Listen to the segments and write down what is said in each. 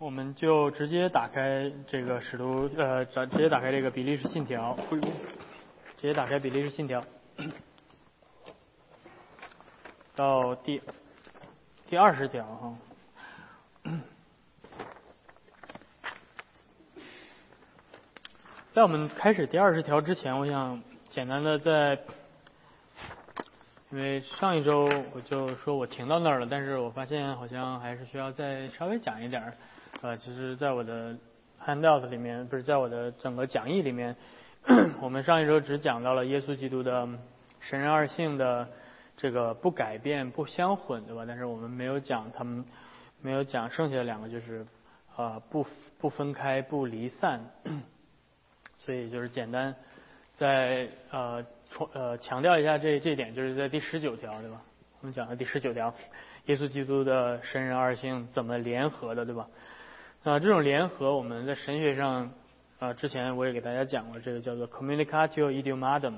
我们就直接打开这个使徒呃，直直接打开这个比利时信条，直接打开比利时信条，到第第二十条哈。在我们开始第二十条之前，我想简单的在，因为上一周我就说我停到那儿了，但是我发现好像还是需要再稍微讲一点儿。呃，其实，在我的 handout 里面，不是在我的整个讲义里面，我们上一周只讲到了耶稣基督的神人二性的这个不改变、不相混，对吧？但是我们没有讲他们，没有讲剩下的两个，就是啊不不分开、不离散。所以就是简单再呃重呃强调一下这这点，就是在第十九条，对吧？我们讲的第十九条，耶稣基督的神人二性怎么联合的，对吧？啊，这种联合我们在神学上啊，之前我也给大家讲过，这个叫做 communicatio idiomatum，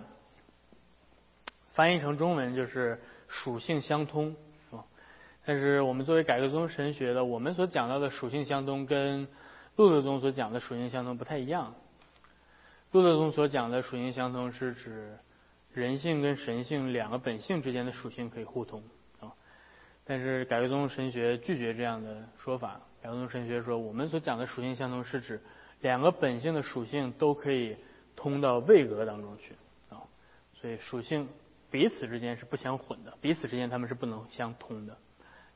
翻译成中文就是属性相通，是吧？但是我们作为改革宗神学的，我们所讲到的属性相通跟路德宗所讲的属性相通不太一样。路德宗所讲的属性相通是指人性跟神性两个本性之间的属性可以互通，但是改革宗神学拒绝这样的说法。改革宗神学说，我们所讲的属性相同是指两个本性的属性都可以通到位格当中去啊，所以属性彼此之间是不相混的，彼此之间他们是不能相通的，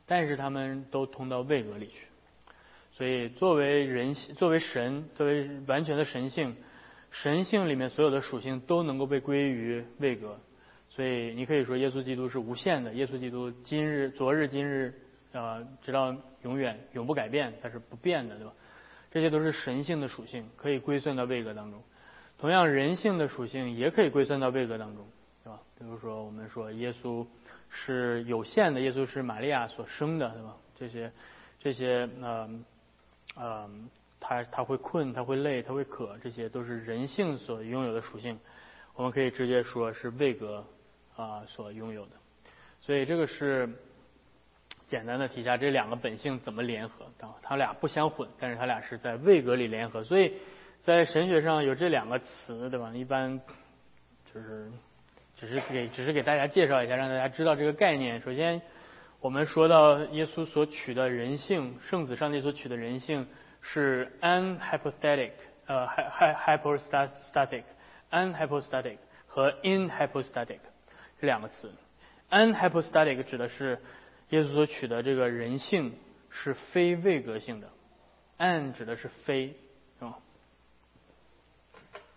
但是他们都通到位格里去。所以作为人性，作为神，作为完全的神性，神性里面所有的属性都能够被归于位格。所以你可以说耶稣基督是无限的，耶稣基督今日、昨日、今日。呃，直到永远永不改变，它是不变的，对吧？这些都是神性的属性，可以归算到位格当中。同样，人性的属性也可以归算到位格当中，对吧？比如说，我们说耶稣是有限的，耶稣是玛利亚所生的，对吧？这些这些，呃呃，他他会困，他会累，他会渴，这些都是人性所拥有的属性。我们可以直接说是位格啊所拥有的。所以这个是。简单的提下这两个本性怎么联合，啊，它俩不相混，但是它俩是在位格里联合，所以在神学上有这两个词，对吧？一般就是只是给只是给大家介绍一下，让大家知道这个概念。首先，我们说到耶稣所取的人性，圣子上帝所取的人性是 unhypostatic，呃，hy hypostatic，unhypostatic 和 inhypostatic 这两个词，unhypostatic 指的是。耶稣所取的这个人性是非位格性的，un 指的是非，是吧？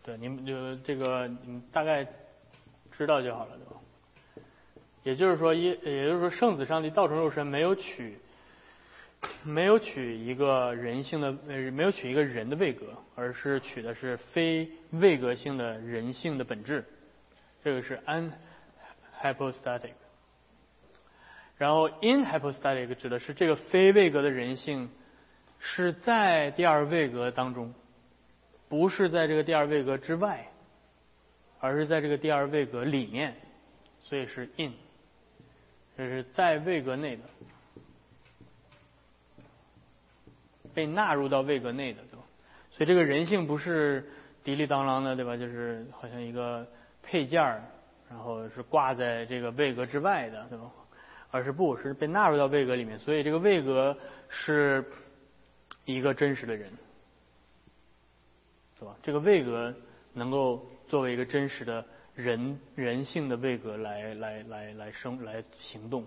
对，你们就这个你们大概知道就好了，对吧？也就是说，耶，也就是说，圣子上帝道成肉身没有取，没有取一个人性的，呃，没有取一个人的位格，而是取的是非位格性的人性的本质，这个是 n hypostatic，。然后，inhypostatic 指的是这个非位格的人性是在第二位格当中，不是在这个第二位格之外，而是在这个第二位格里面，所以是 in，这是在位格内的，被纳入到位格内的，对吧？所以这个人性不是滴里当啷的，对吧？就是好像一个配件儿，然后是挂在这个位格之外的，对吧？而是不是被纳入到位格里面，所以这个位格是一个真实的人，是吧？这个位格能够作为一个真实的人人性的位格来来来来生来行动，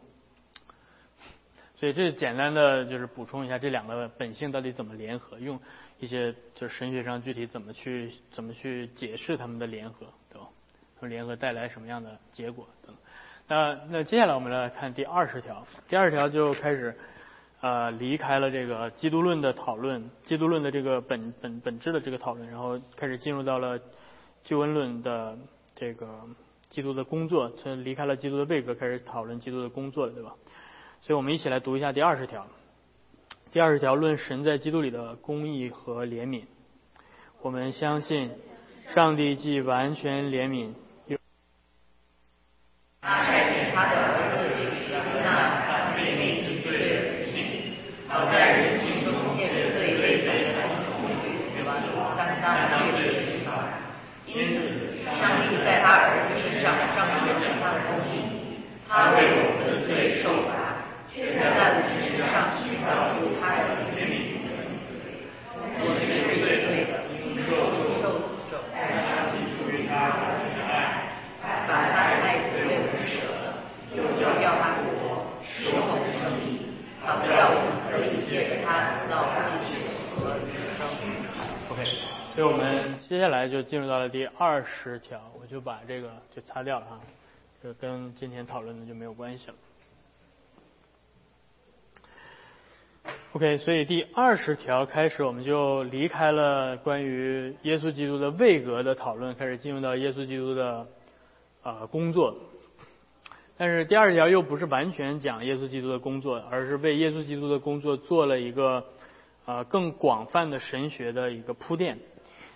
所以这简单的就是补充一下这两个本性到底怎么联合，用一些就是神学上具体怎么去怎么去解释他们的联合，联合带来什么样的结果等。那那接下来我们来看第二十条，第二十条就开始呃离开了这个基督论的讨论，基督论的这个本本本质的这个讨论，然后开始进入到了救恩论的这个基督的工作，从离开了基督的位格，开始讨论基督的工作了，对吧？所以我们一起来读一下第二十条，第二十条论神在基督里的公义和怜悯，我们相信上帝既完全怜悯。他的儿子也是那他诫命之罪的人性，好在人性中借着这一 OK，所以我们接下来就进入到了第二十条，我就把这个就擦掉了哈，这跟今天讨论的就没有关系了。OK，所以第二十条开始，我们就离开了关于耶稣基督的位格的讨论，开始进入到耶稣基督的啊工作。但是第二条又不是完全讲耶稣基督的工作，而是为耶稣基督的工作做了一个啊更广泛的神学的一个铺垫，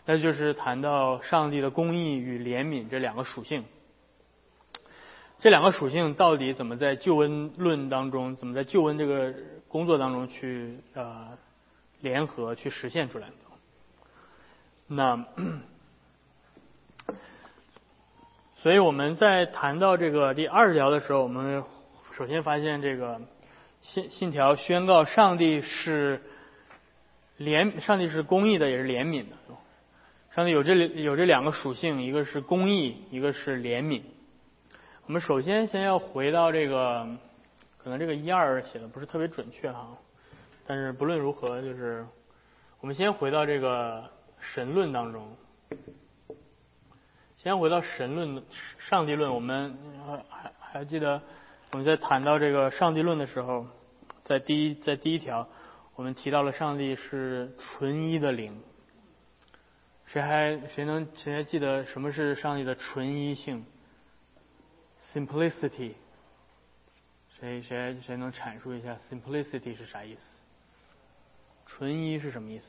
那就是谈到上帝的公义与怜悯这两个属性。这两个属性到底怎么在救恩论当中，怎么在救恩这个工作当中去呃联合去实现出来？那。所以我们在谈到这个第二十条的时候，我们首先发现这个信信条宣告上帝是怜，上帝是公义的，也是怜悯的。上帝有这里有这两个属性，一个是公义，一个是怜悯。我们首先先要回到这个，可能这个一二写的不是特别准确哈，但是不论如何，就是我们先回到这个神论当中。先回到神论、上帝论，我们还还还记得我们在谈到这个上帝论的时候，在第一在第一条，我们提到了上帝是纯一的灵。谁还谁能谁还记得什么是上帝的纯一性？Simplicity。谁谁谁能阐述一下 Simplicity 是啥意思？纯一是什么意思？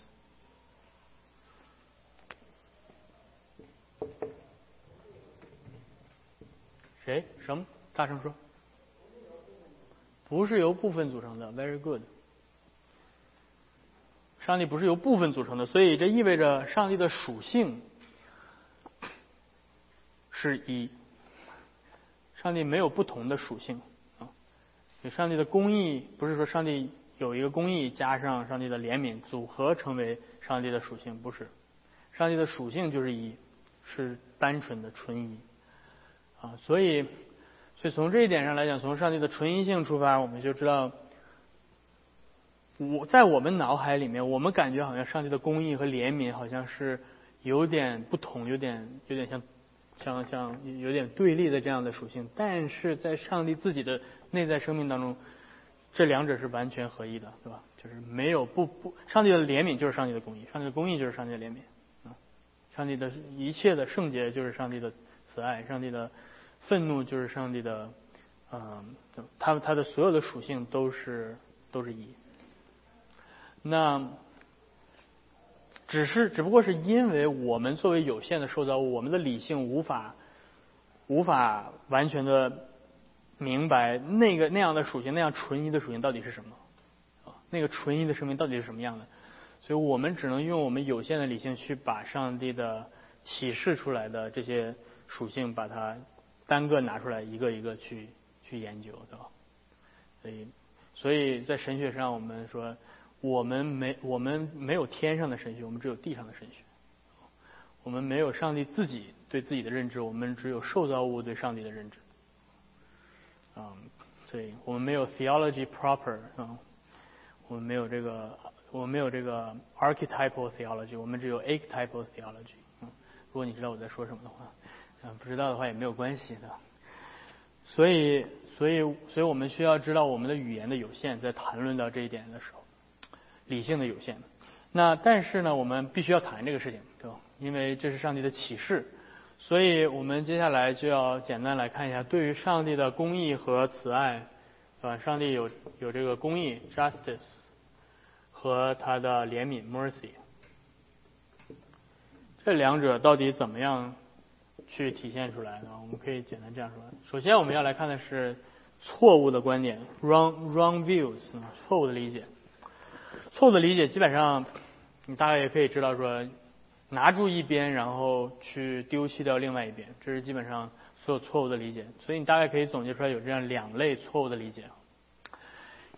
谁？什么？大声说。不是由部分组成的，very good。上帝不是由部分组成的，所以这意味着上帝的属性是一。上帝没有不同的属性啊。就上帝的公义不是说上帝有一个公义加上上帝的怜悯组合成为上帝的属性，不是。上帝的属性就是一，是单纯的纯一。啊，所以，所以从这一点上来讲，从上帝的纯一性出发，我们就知道，我在我们脑海里面，我们感觉好像上帝的公义和怜悯好像是有点不同，有点有点像像像有点对立的这样的属性，但是在上帝自己的内在生命当中，这两者是完全合一的，对吧？就是没有不不，上帝的怜悯就是上帝的公义，上帝的公义就是上帝的怜悯，啊，上帝的一切的圣洁就是上帝的慈爱，上帝的。愤怒就是上帝的，嗯，他他的所有的属性都是都是一。那只是只不过是因为我们作为有限的受造物，我们的理性无法无法完全的明白那个那样的属性，那样纯一的属性到底是什么啊？那个纯一的生命到底是什么样的？所以我们只能用我们有限的理性去把上帝的启示出来的这些属性把它。单个拿出来一个一个去去研究，对吧？所以，所以在神学上，我们说我们没我们没有天上的神学，我们只有地上的神学。我们没有上帝自己对自己的认知，我们只有受造物对上帝的认知。嗯，所以我们没有 theology proper 啊，我们没有这个我们没有这个 archetypal theology，我们只有 archetypal theology。嗯，如果你知道我在说什么的话。嗯，不知道的话也没有关系的。所以，所以，所以我们需要知道我们的语言的有限，在谈论到这一点的时候，理性的有限。那但是呢，我们必须要谈这个事情，对吧？因为这是上帝的启示。所以我们接下来就要简单来看一下，对于上帝的公义和慈爱，啊，上帝有有这个公义 （justice） 和他的怜悯 （mercy），这两者到底怎么样？去体现出来的，我们可以简单这样说：首先，我们要来看的是错误的观点 （wrong wrong views），错误的理解。错误的理解基本上，你大概也可以知道说，拿住一边，然后去丢弃掉另外一边，这是基本上所有错误的理解。所以你大概可以总结出来有这样两类错误的理解。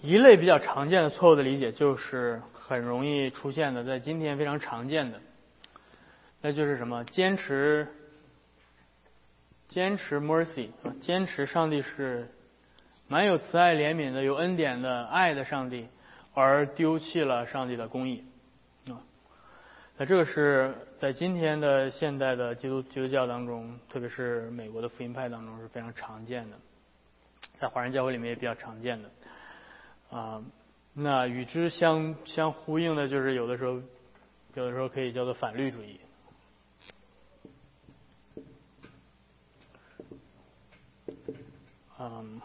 一类比较常见的错误的理解，就是很容易出现的，在今天非常常见的，那就是什么？坚持。坚持 mercy，坚持上帝是蛮有慈爱怜悯的、有恩典的爱的上帝，而丢弃了上帝的公义啊。那这个是在今天的现代的基督基督教当中，特别是美国的福音派当中是非常常见的，在华人教会里面也比较常见的啊。那与之相相呼应的就是有的时候，有的时候可以叫做反律主义。嗯，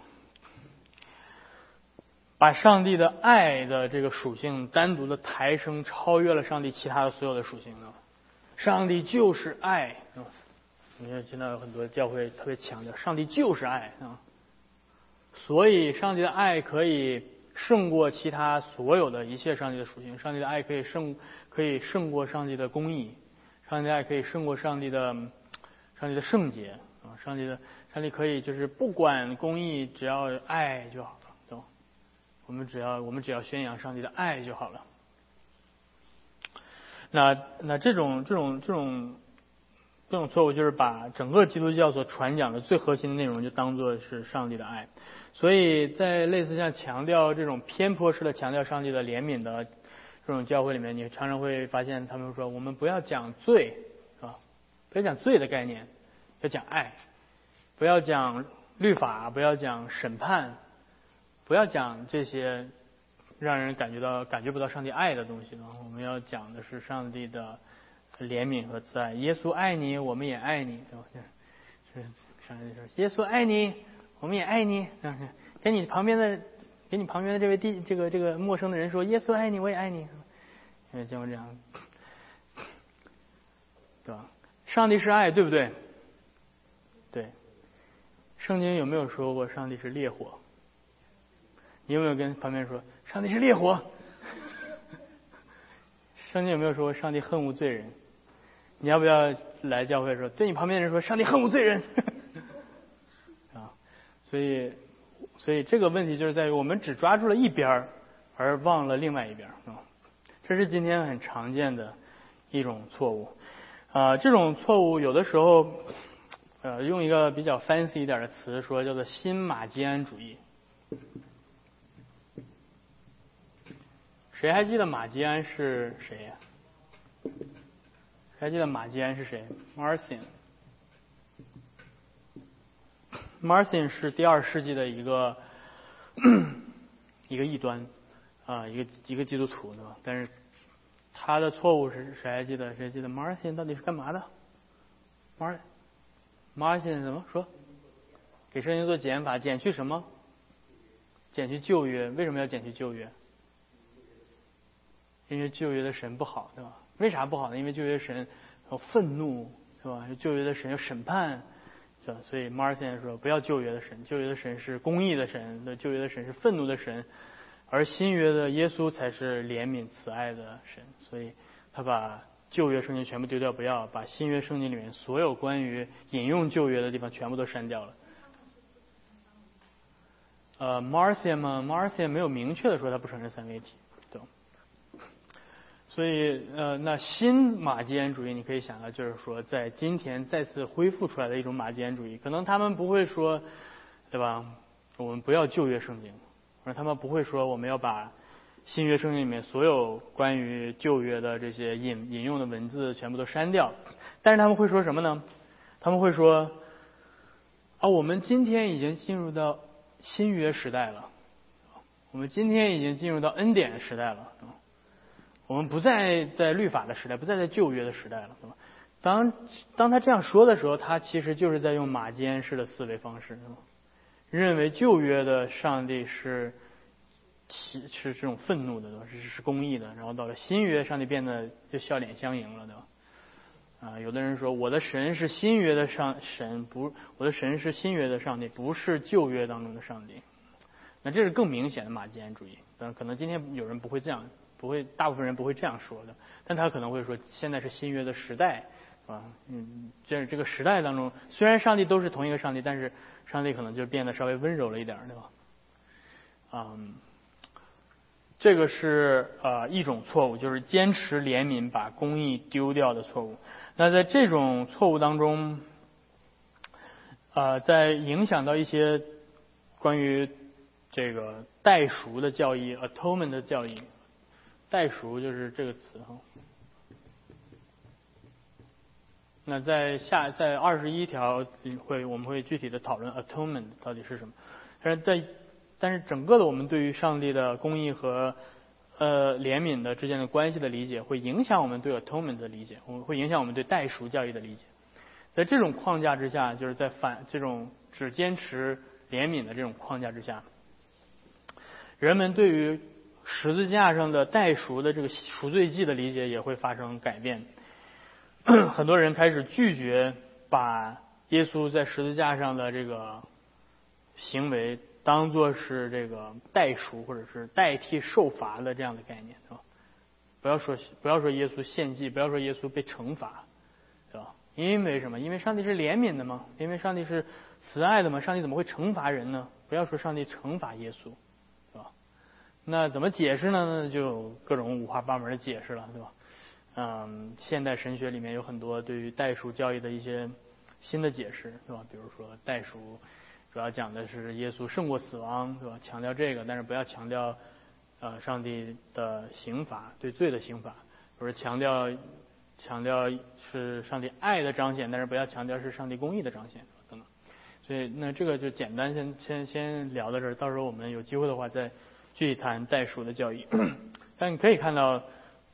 把上帝的爱的这个属性单独的抬升，超越了上帝其他的所有的属性呢？上帝就是爱嗯！你看现在有很多教会特别强调，上帝就是爱啊！所以上帝的爱可以胜过其他所有的一切上帝的属性，上帝的爱可以胜可以胜过上帝的公义，上帝的爱可以胜过上帝的上帝的圣洁啊！上帝的。上帝可以就是不管公义，只要爱就好，我们只要我们只要宣扬上帝的爱就好了。那那这种这种这种这种错误，就是把整个基督教所传讲的最核心的内容，就当做是上帝的爱。所以在类似像强调这种偏颇式的强调上帝的怜悯的这种教会里面，你常常会发现他们说，我们不要讲罪，啊，不要讲罪的概念，要讲爱。不要讲律法，不要讲审判，不要讲这些让人感觉到感觉不到上帝爱的东西呢。我们要讲的是上帝的怜悯和慈爱。耶稣爱你，我们也爱你，对吧？上帝说：“耶稣爱你，我们也爱你。”给你旁边的，给你旁边的这位弟，这个这个陌生的人说：“耶稣爱你，我也爱你。”有见过这样，对吧？上帝是爱，对不对？对。圣经有没有说过上帝是烈火？你有没有跟旁边说上帝是烈火？圣经有没有说上帝恨恶罪人？你要不要来教会说对你旁边人说上帝恨恶罪人？啊，所以，所以这个问题就是在于我们只抓住了一边儿，而忘了另外一边儿啊。这是今天很常见的一种错误啊。这种错误有的时候。呃，用一个比较 fancy 一点的词说，叫做新马基安主义。谁还记得马吉安是谁呀？还记得马吉安是谁？Marcion。Marcion 是第二世纪的一个一个异端啊，一个一个基督徒对吧？但是他的错误是谁还记得？谁记得 Marcion 到底是干嘛的？Mar Martin 怎么说？给圣经做减法，减去什么？减去旧约。为什么要减去旧约？因为旧约的神不好，对吧？为啥不好呢？因为旧约神有愤怒，是吧？旧约的神有审判，是吧？所以 Martin 说不要旧约的神，旧约的神是公义的神，那旧约的神是愤怒的神，而新约的耶稣才是怜悯慈爱的神，所以他把。旧约圣经全部丢掉，不要把新约圣经里面所有关于引用旧约的地方全部都删掉了。呃，Marcion 嘛，Marcion 没有明确的说他不承认三位一体，所以呃，那新马基安主义你可以想到，就是说在今天再次恢复出来的一种马基安主义，可能他们不会说，对吧？我们不要旧约圣经，而他们不会说我们要把。新约圣经里面所有关于旧约的这些引引用的文字全部都删掉，但是他们会说什么呢？他们会说啊，我们今天已经进入到新约时代了，我们今天已经进入到恩典时代了，我们不再在律法的时代，不再在旧约的时代了，是吧？当当他这样说的时候，他其实就是在用马坚式的思维方式，是吧？认为旧约的上帝是。是是这种愤怒的，是是公义的。然后到了新约，上帝变得就笑脸相迎了，对吧？啊，有的人说我的神是新约的上神，不，我的神是新约的上帝，不是旧约当中的上帝。那这是更明显的马基安主义。但可能今天有人不会这样，不会，大部分人不会这样说的。但他可能会说，现在是新约的时代，啊，嗯，这这个时代当中，虽然上帝都是同一个上帝，但是上帝可能就变得稍微温柔了一点，对吧？嗯。这个是呃一种错误，就是坚持怜悯把公义丢掉的错误。那在这种错误当中，呃，在影响到一些关于这个代赎的教义 （atonement） 的教义。代赎就是这个词哈。那在下在二十一条会我们会具体的讨论 atonement 到底是什么。但是在但是整个的我们对于上帝的公义和呃怜悯的之间的关系的理解，会影响我们对 atonement 的理解，我们会影响我们对代赎教育的理解。在这种框架之下，就是在反这种只坚持怜悯的这种框架之下，人们对于十字架上的代赎的这个赎罪祭的理解也会发生改变。很多人开始拒绝把耶稣在十字架上的这个行为当做是这个代赎或者是代替受罚的这样的概念，是吧？不要说不要说耶稣献祭，不要说耶稣被惩罚，对吧？因为什么？因为上帝是怜悯的嘛，因为上帝是慈爱的嘛，上帝怎么会惩罚人呢？不要说上帝惩罚耶稣，是吧？那怎么解释呢？就各种五花八门的解释了，对吧？嗯，现代神学里面有很多对于代赎教义的一些新的解释，对吧？比如说代赎主要讲的是耶稣胜过死亡，对吧？强调这个，但是不要强调呃上帝的刑罚对罪的刑罚，或者强调强调是上帝爱的彰显，但是不要强调是上帝公义的彰显等等。所以那这个就简单先先先聊到这儿，到时候我们有机会的话再具体谈代赎的教义。但你可以看到。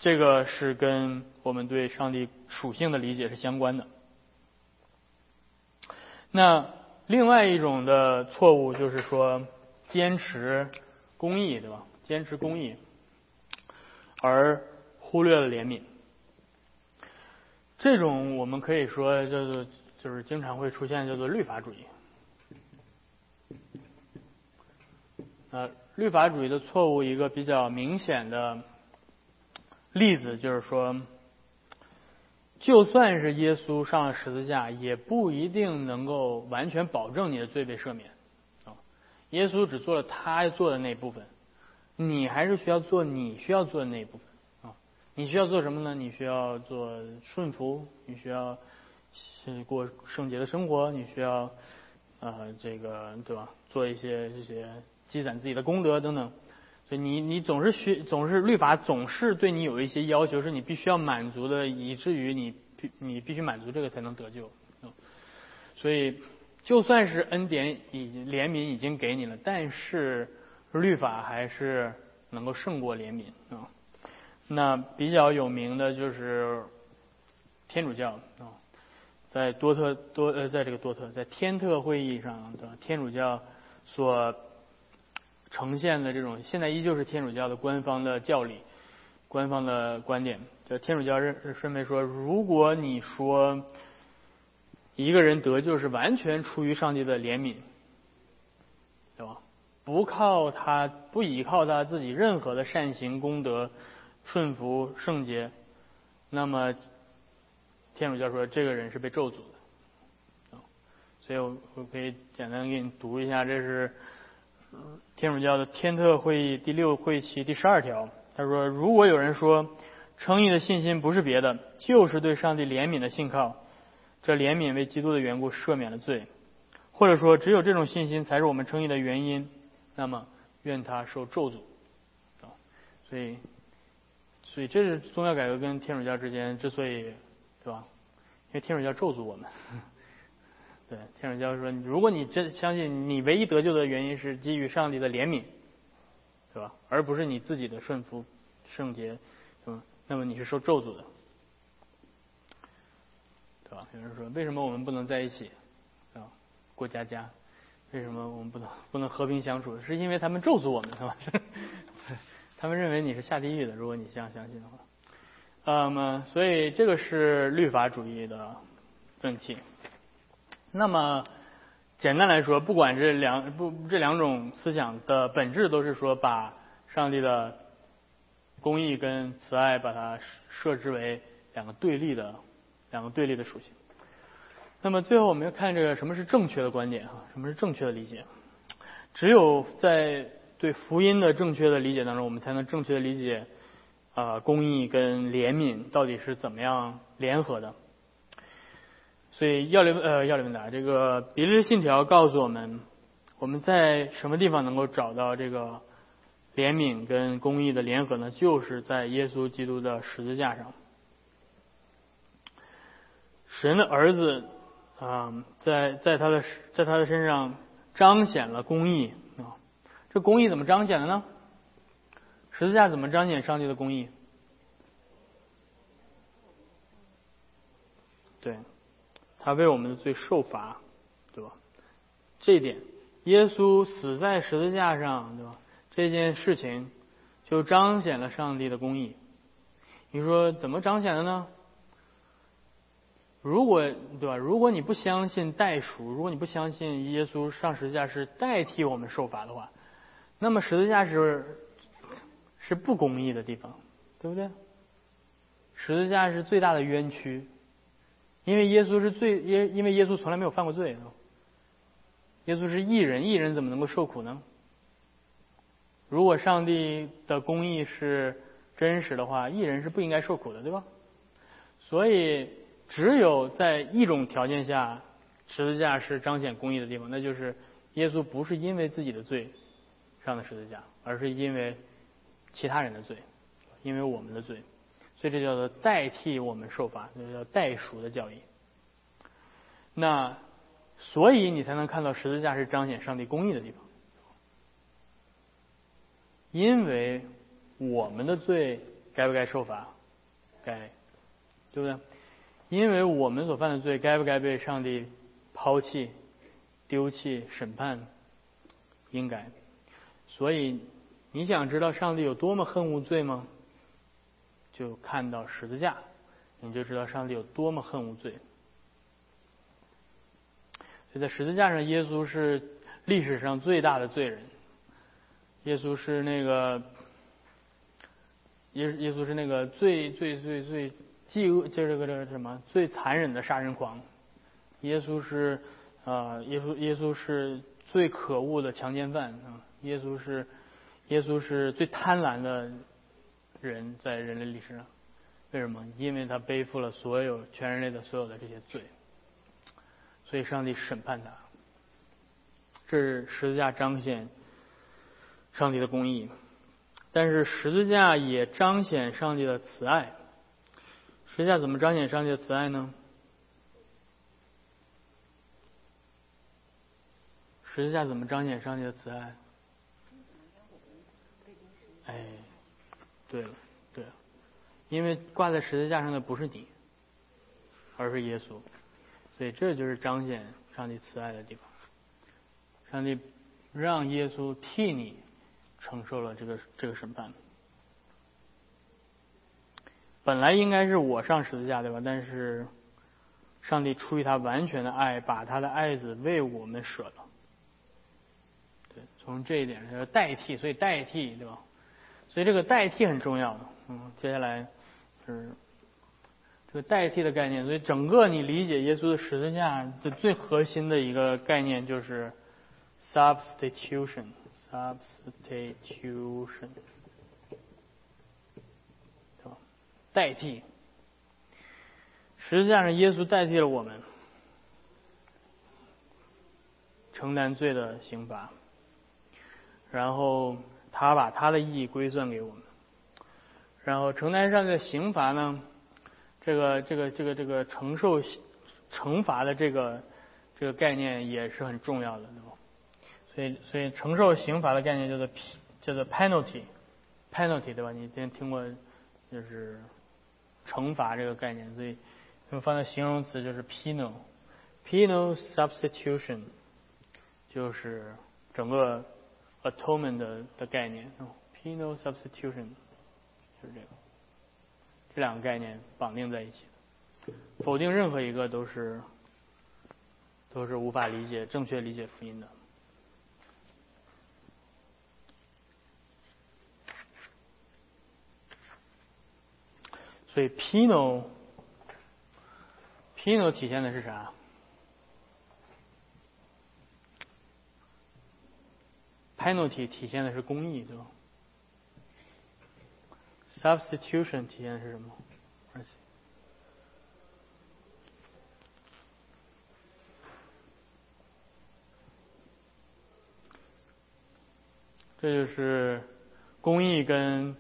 这个是跟我们对上帝属性的理解是相关的。那另外一种的错误就是说，坚持公义，对吧？坚持公义，而忽略了怜悯。这种我们可以说叫做，就是经常会出现叫做律法主义。呃，律法主义的错误一个比较明显的。例子就是说，就算是耶稣上了十字架，也不一定能够完全保证你的罪被赦免啊。耶稣只做了他做的那部分，你还是需要做你需要做的那一部分啊。你需要做什么呢？你需要做顺服，你需要是过圣洁的生活，你需要呃这个对吧？做一些这些积攒自己的功德等等。所以你你总是需总是律法总是对你有一些要求，是你必须要满足的，以至于你必你必须满足这个才能得救。所以就算是恩典已经怜悯已经给你了，但是律法还是能够胜过怜悯啊。那比较有名的就是天主教啊，在多特多呃在这个多特在天特会议上的天主教所。呈现的这种，现在依旧是天主教的官方的教理、官方的观点。就天主教认认为说，如果你说一个人得救是完全出于上帝的怜悯，对吧？不靠他，不依靠他自己任何的善行功德、顺服圣洁，那么天主教说这个人是被咒诅的。所以我我可以简单给你读一下，这是。天主教的天特会议第六会期第十二条，他说：“如果有人说称义的信心不是别的，就是对上帝怜悯的信靠，这怜悯为基督的缘故赦免了罪，或者说只有这种信心才是我们称义的原因，那么愿他受咒诅。”啊，所以，所以这是宗教改革跟天主教之间之所以，对吧？因为天主教咒诅我们。对，天主教说，如果你真相信你唯一得救的原因是基于上帝的怜悯，对吧？而不是你自己的顺服圣洁，嗯，那么你是受咒诅的，对吧？有人说，为什么我们不能在一起啊？过家家？为什么我们不能不能和平相处？是因为他们咒诅我们，是吧？他们认为你是下地狱的，如果你这样相信的话。那么，所以这个是律法主义的问题。那么，简单来说，不管这两不这两种思想的本质，都是说把上帝的公义跟慈爱，把它设置为两个对立的两个对立的属性。那么最后，我们要看这个什么是正确的观点啊？什么是正确的理解？只有在对福音的正确的理解当中，我们才能正确的理解啊公义跟怜悯到底是怎么样联合的。所以要理呃要理问答，这个比利时信条告诉我们，我们在什么地方能够找到这个怜悯跟公义的联合呢？就是在耶稣基督的十字架上。神的儿子啊，在在他的在他的身上彰显了公义啊。这公义怎么彰显的呢？十字架怎么彰显上帝的公义？对，他为我们的罪受罚，对吧？这一点，耶稣死在十字架上，对吧？这件事情就彰显了上帝的公义。你说怎么彰显的呢？如果对吧？如果你不相信代赎，如果你不相信耶稣上十字架是代替我们受罚的话，那么十字架是是不公义的地方，对不对？十字架是最大的冤屈。因为耶稣是最因因为耶稣从来没有犯过罪啊，耶稣是义人，义人怎么能够受苦呢？如果上帝的公义是真实的话，义人是不应该受苦的，对吧？所以只有在一种条件下，十字架是彰显公义的地方，那就是耶稣不是因为自己的罪上的十字架，而是因为其他人的罪，因为我们的罪。所以这叫做代替我们受罚，这叫代赎的教义。那所以你才能看到十字架是彰显上帝公义的地方，因为我们的罪该不该受罚？该，对不对？因为我们所犯的罪该不该被上帝抛弃、丢弃、审判？应该。所以你想知道上帝有多么恨恶罪吗？就看到十字架，你就知道上帝有多么恨无罪。所以在十字架上，耶稣是历史上最大的罪人。耶稣是那个耶耶稣是那个最最最最饥饿，就这个这个什么最残忍的杀人狂。耶稣是啊，耶稣耶稣是最可恶的强奸犯啊。耶稣是耶稣是最贪婪的。人在人类历史上，为什么？因为他背负了所有全人类的所有的这些罪，所以上帝审判他。这是十字架彰显上帝的公义，但是十字架也彰显上帝的慈爱。十字架怎么彰显上帝的慈爱呢？十字架怎么彰显上帝的慈爱？哎。对了，对了，因为挂在十字架上的不是你，而是耶稣，所以这就是彰显上帝慈爱的地方。上帝让耶稣替你承受了这个这个审判。本来应该是我上十字架对吧？但是上帝出于他完全的爱，把他的爱子为我们舍了。对，从这一点上代替，所以代替对吧？所以这个代替很重要，嗯，接下来是这个代替的概念。所以整个你理解耶稣的十字架的最核心的一个概念就是 substitution，substitution，对吧？代替，实际上耶稣代替了我们承担罪的刑罚，然后。他把他的意义归算给我们，然后承担上的刑罚呢？这个这个这个这个承受刑惩罚的这个这个概念也是很重要的，对吧？所以所以承受刑罚的概念叫做 p 叫做 penalty，penalty 对吧？你之前听过就是惩罚这个概念，所以用放在形容词就是 penal，penal substitution 就是整个。Atonement 的的概念，penal substitution 就是这个，这两个概念绑定在一起，否定任何一个都是都是无法理解、正确理解福音的。所以 penal penal 体现的是啥？penalty 体现的是公义，对吧？substitution 体现的是什么？这就是公义跟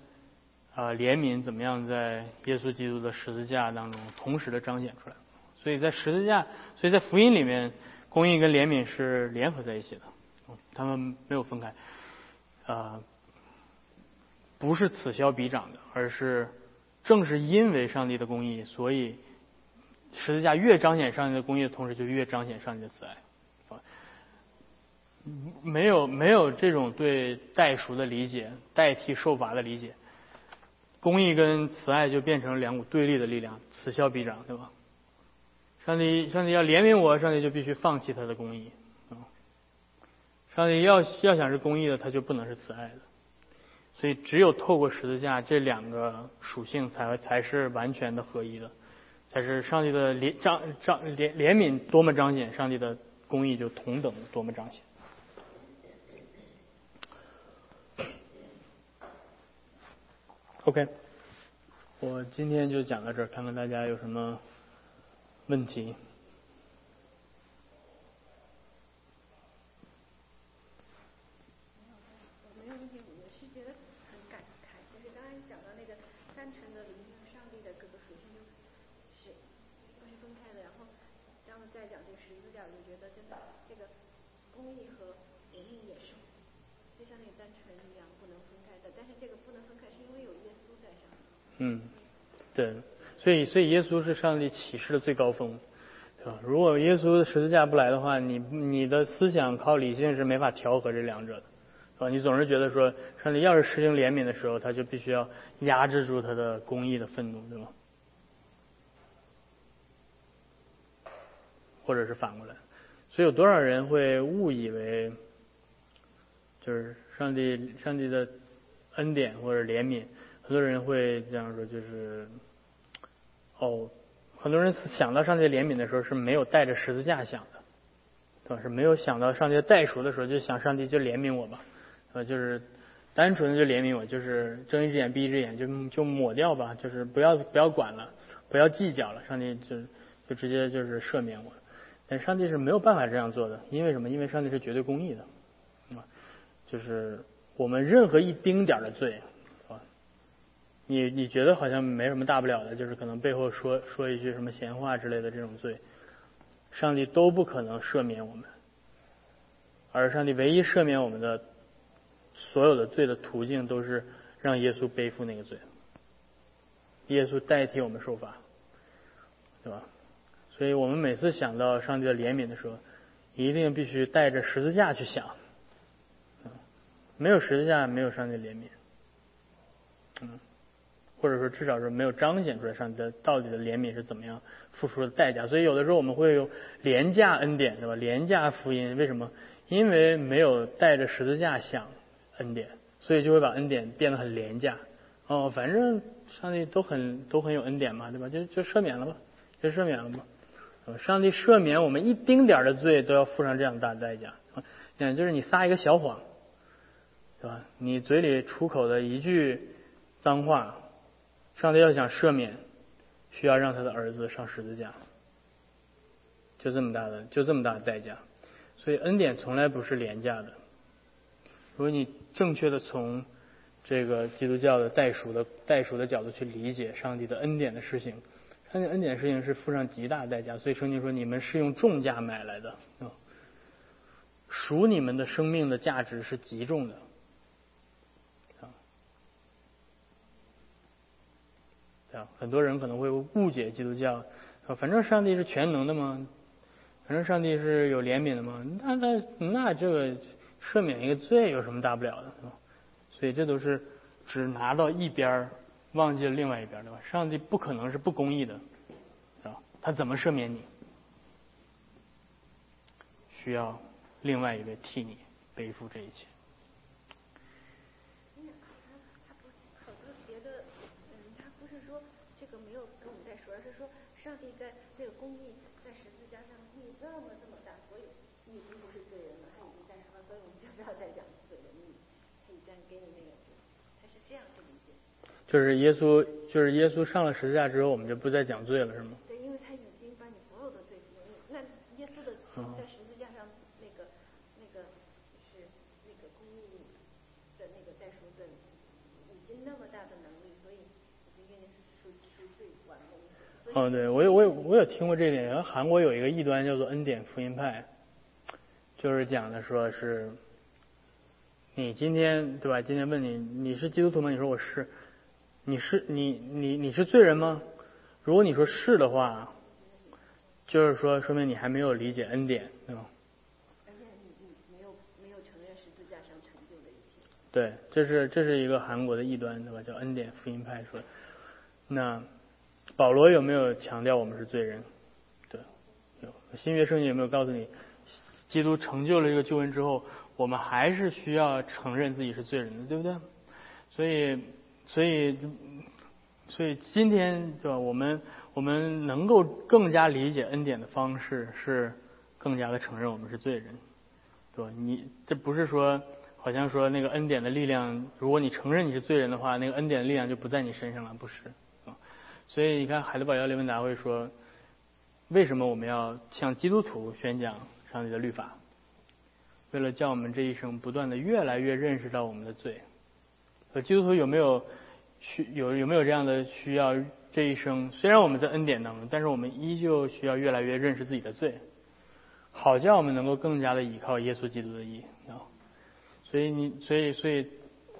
啊怜悯怎么样在耶稣基督的十字架当中同时的彰显出来。所以在十字架，所以在福音里面，公义跟怜悯是联合在一起的，他们没有分开，啊，不是此消彼长的，而是正是因为上帝的公义，所以十字架越彰显上帝的公义的同时，就越彰显上帝的慈爱。没有没有这种对代赎的理解，代替受罚的理解，公义跟慈爱就变成两股对立的力量，此消彼长，对吧？上帝，上帝要怜悯我，上帝就必须放弃他的公义。上帝要要想是公义的，他就不能是慈爱的。所以，只有透过十字架，这两个属性才才是完全的合一的，才是上帝的怜彰彰怜怜悯多么彰显，上帝的公义就同等多么彰显。OK，我今天就讲到这儿，看看大家有什么。问题。没有问题，我是觉得很感慨，就是刚才讲到那个单纯的聆听上帝的各个属性，就是都是分开的。然后，然后再讲这个十字架，我就觉得真这个公义和怜悯也是，就像那个单纯一样不能分开的。但是这个不能分开，是因为有耶稣在上。嗯，对。所以，所以耶稣是上帝启示的最高峰，对吧？如果耶稣十字架不来的话，你你的思想靠理性是没法调和这两者的，是吧？你总是觉得说，上帝要是实行怜悯的时候，他就必须要压制住他的公义的愤怒，对吗？或者是反过来，所以有多少人会误以为，就是上帝上帝的恩典或者怜悯，很多人会这样说，就是。哦，很多人想到上帝怜悯的时候是没有带着十字架想的，对吧？是没有想到上帝代赎的时候就想上帝就怜悯我吧，呃，就是单纯的就怜悯我，就是睁一只眼闭一只眼就就抹掉吧，就是不要不要管了，不要计较了，上帝就就直接就是赦免我。但上帝是没有办法这样做的，因为什么？因为上帝是绝对公义的，啊，就是我们任何一丁点的罪。啊你你觉得好像没什么大不了的，就是可能背后说说一句什么闲话之类的这种罪，上帝都不可能赦免我们，而上帝唯一赦免我们的所有的罪的途径，都是让耶稣背负那个罪，耶稣代替我们受罚，对吧？所以我们每次想到上帝的怜悯的时候，一定必须带着十字架去想，没有十字架，没有上帝怜悯，嗯。或者说，至少是没有彰显出来上帝的到底的怜悯是怎么样付出的代价。所以有的时候我们会有廉价恩典，对吧？廉价福音，为什么？因为没有带着十字架想恩典，所以就会把恩典变得很廉价。哦，反正上帝都很都很有恩典嘛，对吧？就就赦免了吧，就赦免了吧。上帝赦免我们一丁点的罪都要付上这样大的代价。嗯，就是你撒一个小谎，对吧？你嘴里出口的一句脏话。上帝要想赦免，需要让他的儿子上十字架，就这么大的，就这么大的代价。所以恩典从来不是廉价的。如果你正确的从这个基督教的代赎的代赎的角度去理解上帝的恩典的事情，上帝恩典事情是付上极大代价。所以圣经说你们是用重价买来的啊，赎你们的生命的价值是极重的。啊，很多人可能会误解基督教，啊，反正上帝是全能的嘛，反正上帝是有怜悯的嘛，那那那这个赦免一个罪有什么大不了的，所以这都是只拿到一边儿忘记了另外一边，对吧？上帝不可能是不公义的，啊，他怎么赦免你？需要另外一位替你背负这一切。因为他不是说这个没有跟我们再说而是说。上帝在这个公义在十字架上义这么这么大，所以你已经不是罪人了，他已经诞生了，所以我们就不要再讲罪人义，他已经给你那个，他是这样去理解。就是耶稣，就是耶稣上了十字架之后，我们就不再讲罪了，是吗？对，因为他已经把你所有的罪，那耶稣的在十字架上那个那个是那个公义的那个代赎的，已经那么大的能力，所以已经赎赎罪完了。嗯，对，我有我有我有听过这点。然后韩国有一个异端叫做恩典福音派，就是讲的说是，你今天对吧？今天问你你是基督徒吗？你说我是。你是你你你是罪人吗？如果你说是的话，就是说说明你还没有理解恩典，对吧？而且你你没有没有承认十字架上成就的一切。对，这是这是一个韩国的异端，对吧？叫恩典福音派说，那。保罗有没有强调我们是罪人？对，有。新约圣经有没有告诉你，基督成就了这个救恩之后，我们还是需要承认自己是罪人的，对不对？所以，所以，所以今天对吧？我们我们能够更加理解恩典的方式是更加的承认我们是罪人，对吧？你这不是说好像说那个恩典的力量，如果你承认你是罪人的话，那个恩典的力量就不在你身上了，不是？所以你看，海德堡要理问答会说，为什么我们要向基督徒宣讲上帝的律法？为了叫我们这一生不断的越来越认识到我们的罪。呃，基督徒有没有需有有没有这样的需要？这一生虽然我们在恩典当中，但是我们依旧需要越来越认识自己的罪，好叫我们能够更加的依靠耶稣基督的义啊。所以你，所以，所以。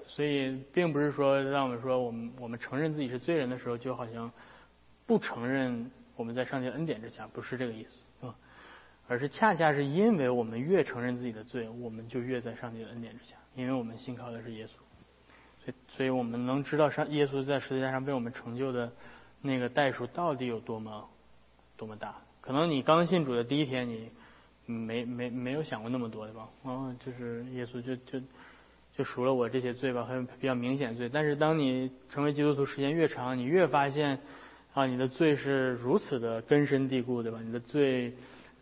所以，并不是说让我们说我们我们承认自己是罪人的时候，就好像不承认我们在上帝恩典之下，不是这个意思啊，而是恰恰是因为我们越承认自己的罪，我们就越在上帝的恩典之下，因为我们信靠的是耶稣，所以，所以我们能知道上耶稣在十字架上为我们成就的那个代数到底有多么多么大。可能你刚信主的第一天，你没没没有想过那么多，对吧？哦，就是耶稣就就。就赎了我这些罪吧，很比较明显罪。但是当你成为基督徒时间越长，你越发现啊，你的罪是如此的根深蒂固，对吧？你的罪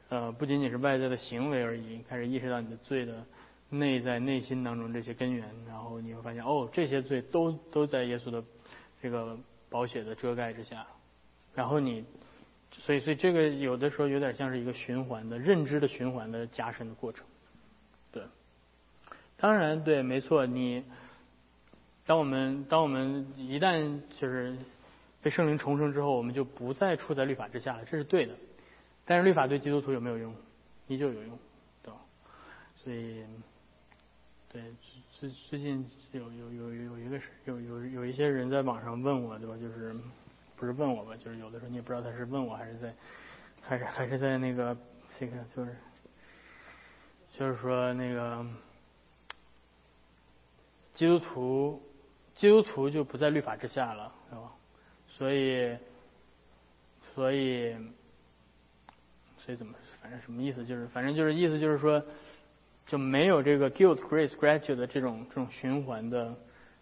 呃不仅仅是外在的行为而已，开始意识到你的罪的内在内心当中这些根源，然后你会发现哦，这些罪都都在耶稣的这个宝血的遮盖之下。然后你，所以所以这个有的时候有点像是一个循环的认知的循环的加深的过程。对当然，对，没错。你，当我们当我们一旦就是被圣灵重生之后，我们就不再处在律法之下了，这是对的。但是律法对基督徒有没有用？依旧有用，对吧？所以，对，最最近有有有有一个是有有有一些人在网上问我，对吧？就是不是问我吧？就是有的时候你也不知道他是问我还是在还是还是在那个这个就是就是说那个。基督徒，基督徒就不在律法之下了，是吧？所以，所以，所以怎么，反正什么意思？就是，反正就是意思就是说，就没有这个 guilt, grace, gratitude 的这种这种循环的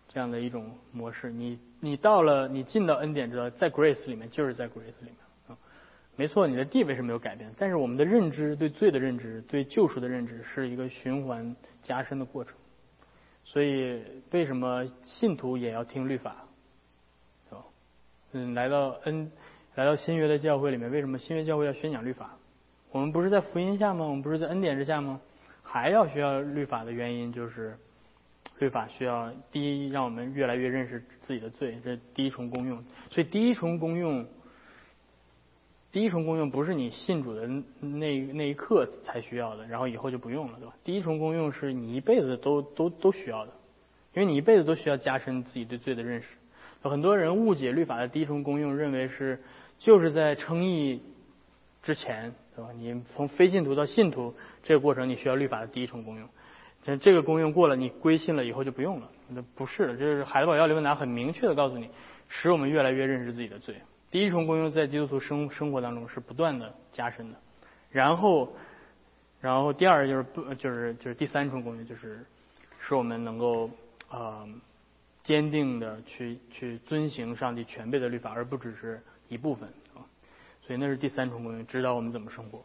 这样的一种模式。你你到了，你进到恩典之后，在 grace 里面，就是在 grace 里面啊。没错，你的地位是没有改变，但是我们的认知，对罪的认知，对救赎的认知，是一个循环加深的过程。所以，为什么信徒也要听律法？嗯，来到恩，来到新约的教会里面，为什么新约教会要宣讲律法？我们不是在福音下吗？我们不是在恩典之下吗？还要需要律法的原因，就是律法需要第一，让我们越来越认识自己的罪，这第一重功用。所以，第一重功用。第一重功用不是你信主的那那一刻才需要的，然后以后就不用了，对吧？第一重功用是你一辈子都都都需要的，因为你一辈子都需要加深自己对罪的认识。有很多人误解律法的第一重功用，认为是就是在称义之前，对吧？你从非信徒到信徒这个过程，你需要律法的第一重功用。但这个功用过了，你归信了以后就不用了。那不是的，这是海德堡要理问答很明确的告诉你，使我们越来越认识自己的罪。第一重功用在基督徒生生活当中是不断的加深的，然后，然后第二就是不就是就是第三重功用就是使我们能够啊坚定的去去遵行上帝全备的律法，而不只是一部分，所以那是第三重功用，指导我们怎么生活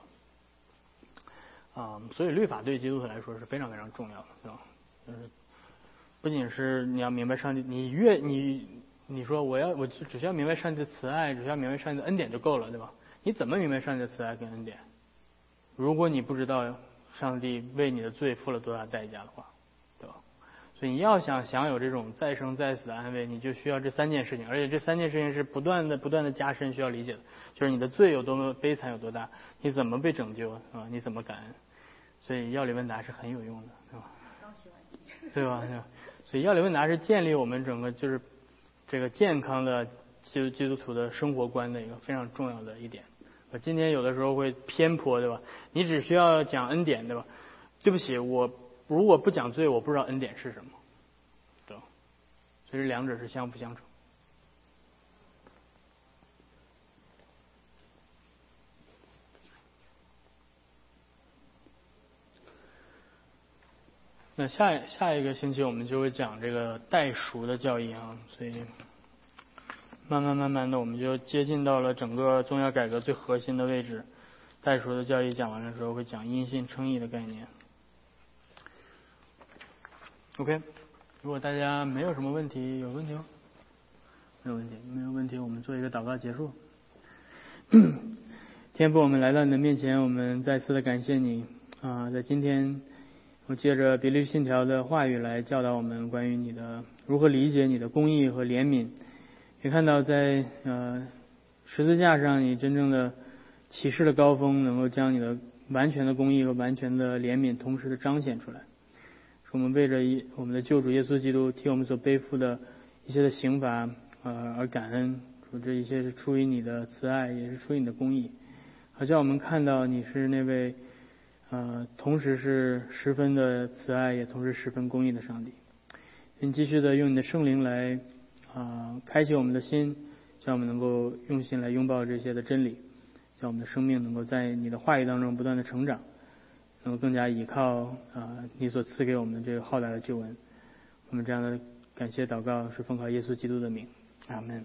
啊，所以律法对基督徒来说是非常非常重要的，对吧？就是不仅是你要明白上帝，你越你。你说我要我只需要明白上帝的慈爱，只需要明白上帝的恩典就够了，对吧？你怎么明白上帝的慈爱跟恩典？如果你不知道上帝为你的罪付了多大代价的话，你要想享有这种再生再死的安慰，你就需要这三件事情，而且这三件事情是不断的不断的加深需要理解的，就是你的罪有多么悲惨有多大，你怎么被拯救啊？你怎么感恩？所以药理问答是很有用的，对吧？对吧？对吧？所以药理问答是建立我们整个就是这个健康的基督基督徒的生活观的一个非常重要的一点。我今天有的时候会偏颇，对吧？你只需要讲恩典，对吧？对不起，我如果不讲罪，我不知道恩典是什么，对吧？所以两者是相辅相成。那下下一个星期我们就会讲这个代赎的教义啊，所以慢慢慢慢的我们就接近到了整个宗教改革最核心的位置。代赎的教义讲完的时候，会讲因信称义的概念。OK，如果大家没有什么问题，有问题吗？没有问题，没有问题，我们做一个祷告结束。天父，我们来到你的面前，我们再次的感谢你啊，在今天。我借着比利信条的话语来教导我们关于你的如何理解你的公义和怜悯。也看到在呃十字架上，你真正的启示的高峰，能够将你的完全的公义和完全的怜悯同时的彰显出来。我们为着一我们的救主耶稣基督替我们所背负的一些的刑罚呃而感恩。主这一切是出于你的慈爱，也是出于你的公义。好叫我们看到你是那位。呃，同时是十分的慈爱，也同时十分公义的上帝。请继续的用你的圣灵来啊，开启我们的心，让我们能够用心来拥抱这些的真理，让我们的生命能够在你的话语当中不断的成长，能够更加依靠啊你所赐给我们的这个浩大的救恩。我们这样的感谢祷告是奉靠耶稣基督的名，阿门。